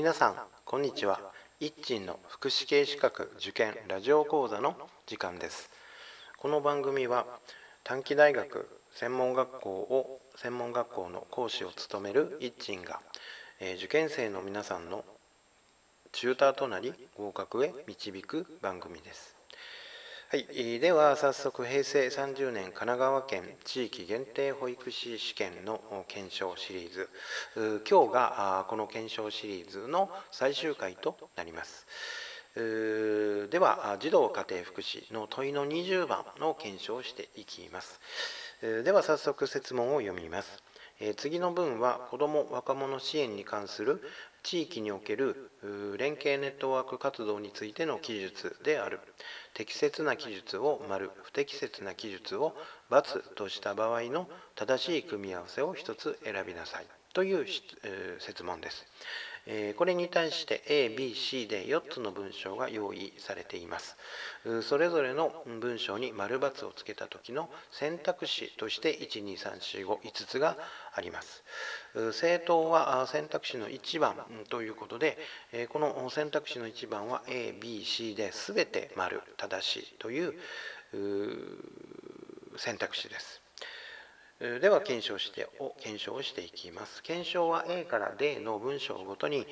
皆さんこんにちは。一鎮の福祉系資格受験ラジオ講座の時間です。この番組は短期大学専門学校を専門学校の講師を務める一鎮が、えー、受験生の皆さんのチューターとなり合格へ導く番組です。はい、では早速平成30年神奈川県地域限定保育士試験の検証シリーズ。今日がこの検証シリーズの最終回となります。では児童家庭福祉の問いの20番の検証をしていきます。では早速設問を読みます。次の文は子ども若者支援に関する地域における連携ネットワーク活動についての記述である。適切な記述を丸不適切な記述を×とした場合の正しい組み合わせを1つ選びなさい。という設問です。これに対して A、B、C で4つの文章が用意されています。それぞれの文章に丸×をつけた時の選択肢として12345つがあります。政党は選択肢の1番ということでこの選択肢の1番は A、B、C で全て丸正しいという選択肢です。では検証してを検証をしていきます。検証は A から D の文章ごとに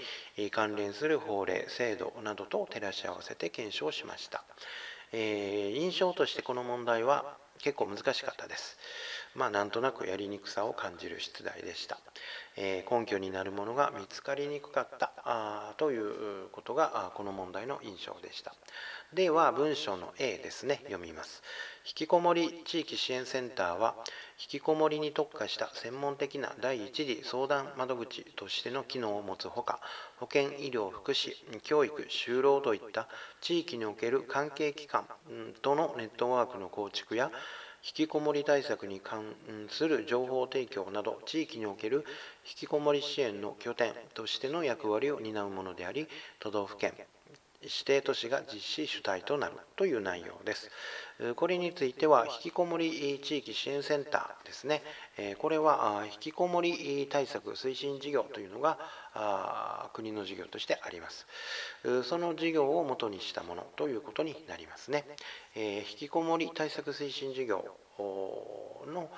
関連する法令、制度などと照らし合わせて検証しました。えー、印象としてこの問題は結構難しかったです。まあなんとなくやりにくさを感じる出題でした。え、根拠になるものが見つかりにくかったあということがこの問題の印象でした。では文章の A ですね読みます。引きこもり地域支援センターは引きこもりに特化した専門的な第一次相談窓口としての機能を持つほか保健医療福祉教育就労といった地域における関係機関とのネットワークの構築や引きこもり対策に関する情報提供など地域における引きこもり支援の拠点としての役割を担うものであり都道府県指定都市が実施主体となるという内容です。これについては、引きこもり地域支援センターですね。これは、引きこもり対策推進事業というのが国の事業としてあります。その事業をもとにしたものということになりますね。引きこもり対策推進事業の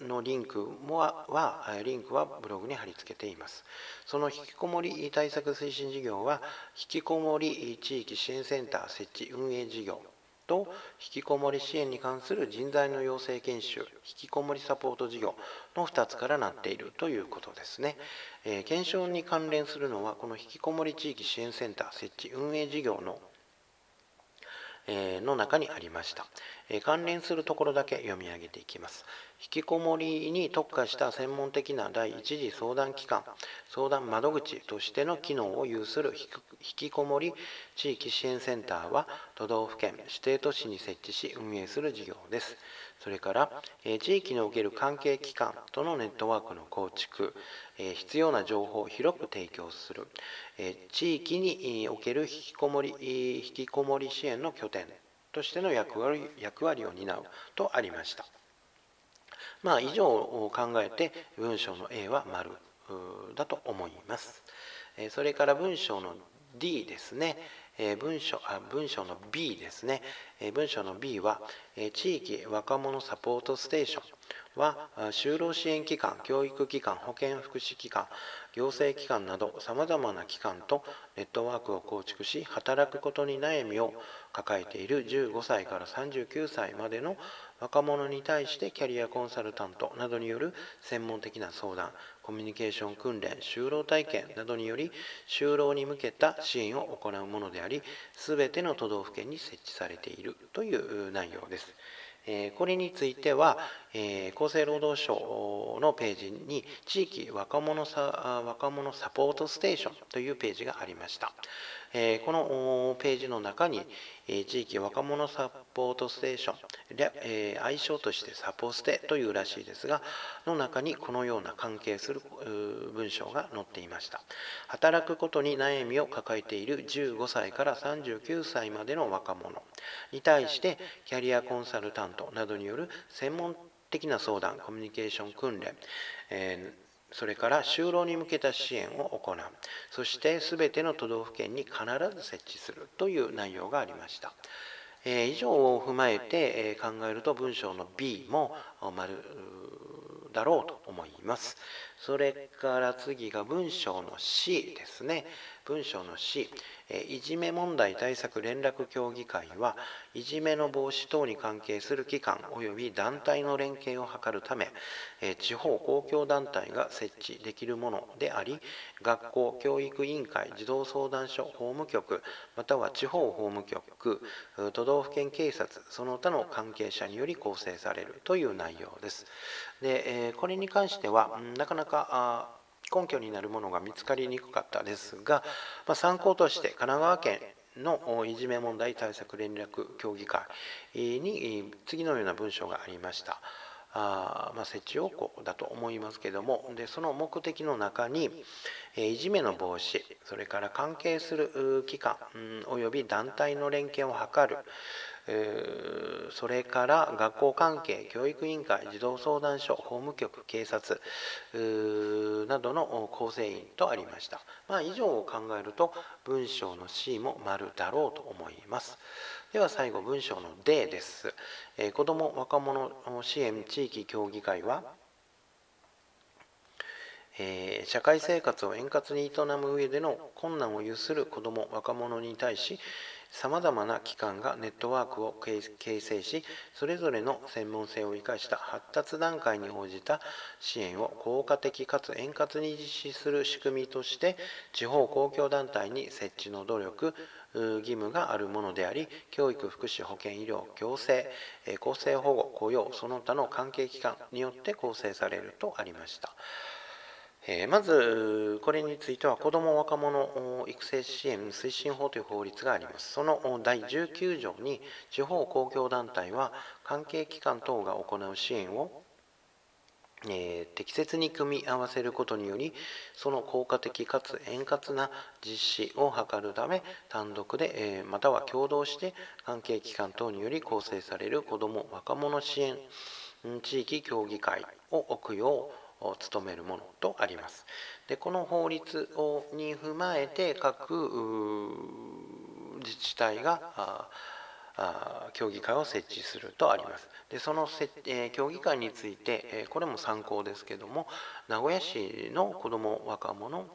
のリンクははリンクはブログに貼り付けています。その引きこもり対策推進事業は引きこもり地域支援センター設置運営事業と引きこもり支援に関する人材の養成研修引きこもりサポート事業の2つからなっているということですね、えー、検証に関連するのはこの引きこもり地域支援センター設置運営事業のえの中にありましたえ。関連するところだけ読み上げていきます。引きこもりに特化した専門的な第一次相談機関、相談窓口としての機能を有する引きこもり地域支援センターは都道府県、指定都市に設置し運営する事業です。それから、地域における関係機関とのネットワークの構築、必要な情報を広く提供する、地域における引きこもり引きこもり支援の拠点としての役割役割を担うとありました。まあ、以上を考えて文章の A は丸だと思います。それから文章の D ですね。文章あ文章の B ですね。文章の B は地域若者サポートステーションは就労支援機関、教育機関、保健福祉機関、行政機関などさまざまな機関とネットワークを構築し働くことに悩みを抱えている15歳から39歳までの若者に対してキャリアコンサルタントなどによる専門的な相談コミュニケーション訓練就労体験などにより就労に向けた支援を行うものであり全ての都道府県に設置されているという内容です。これについては、え厚生労働省のページに地域若者サ若者サポートステーションというページがありました。えこのページの中にえ地域若者サポートステーションえ愛称としてサポステというらしいですがの中にこのような関係する文章が載っていました働くことに悩みを抱えている15歳から39歳までの若者に対してキャリアコンサルタントなどによる専門的な相談コミュニケーション訓練、えーそれから就労に向けた支援を行うそして全ての都道府県に必ず設置するという内容がありました。え以上を踏まえて、え考えると文章の B も丸だろうと思います。それから次が文章の C ですね。文章の C、いじめ問題対策連絡協議会はいじめの防止等に関係する機関及び団体の連携を図るため地方公共団体が設置できるものであり学校教育委員会児童相談所法務局または地方法務局都道府県警察その他の関係者により構成されるという内容です。でこれに関してはなかなか根拠になるものが見つかりにくかったですが、まあ、参考として神奈川県のいじめ問題対策連絡協議会に次のような文章がありました。あまあ、設置要項だと思いますけどもでその目的の中にえいじめの防止それから関係する機関および団体の連携を図るそれから学校関係教育委員会児童相談所法務局警察などの構成員とありました、まあ、以上を考えると文章の C も丸だろうと思います。では最後文章の D です、えー、子ども若者支援地域協議会はえー、社会生活を円滑に営む上での困難を有する子ども若者に対しさまざまな機関がネットワークを形成しそれぞれの専門性を生かした発達段階に応じた支援を効果的かつ円滑に実施する仕組みとして地方公共団体に設置の努力義務があるものであり教育福祉保健医療行政厚生保護雇用その他の関係機関によって構成されるとありました。えまずこれについては子ども若者育成支援推進法という法律があります。その第19条に地方公共団体は関係機関等が行う支援をえー、適切に組み合わせることによりその効果的かつ円滑な実施を図るため単独で、えー、または共同して関係機関等により構成される子ども若者支援地域協議会を置くよう務めるものとあります。でこの法律をに踏まえて各自治体が協議会を設置するとあります。でそのせ、え、協議会について、え、これも参考ですけども名古屋市の子ども若者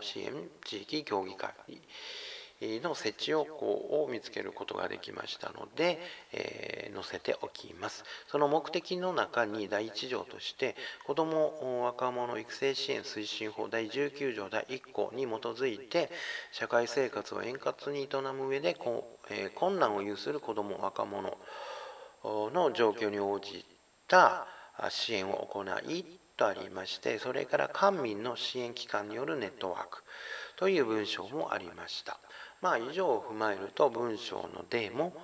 支援地域協議会の設置要項を見つけることができましたので、えー、載せておきます。その目的の中に第1条として子ども若者育成支援推進法第19条第1項に基づいて社会生活を円滑に営む上でこ、えー、困難を有する子ども若者の状況に応じた支援を行いとありましてそれから官民の支援機関によるネットワークという文章もありました。まあ以上を踏まえると文章の D も、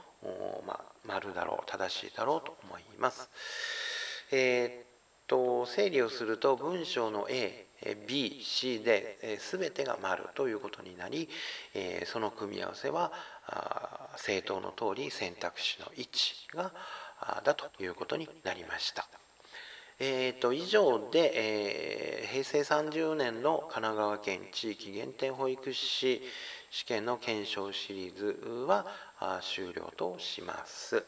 まあ、丸だろう正しいだろうと思います。えー、っと整理をすると文章の A B、C で全てが丸ということになりその組み合わせは正答の通り選択肢の1がだということになりました。えーと、以上で、えー、平成30年の神奈川県地域限定保育士試験の検証シリーズは終了とします。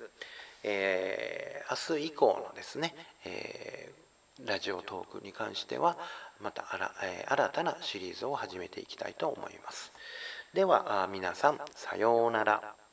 えー、明日以降のですね、えー、ラジオトークに関してはまた新,、えー、新たなシリーズを始めていきたいと思います。では皆さんさようなら。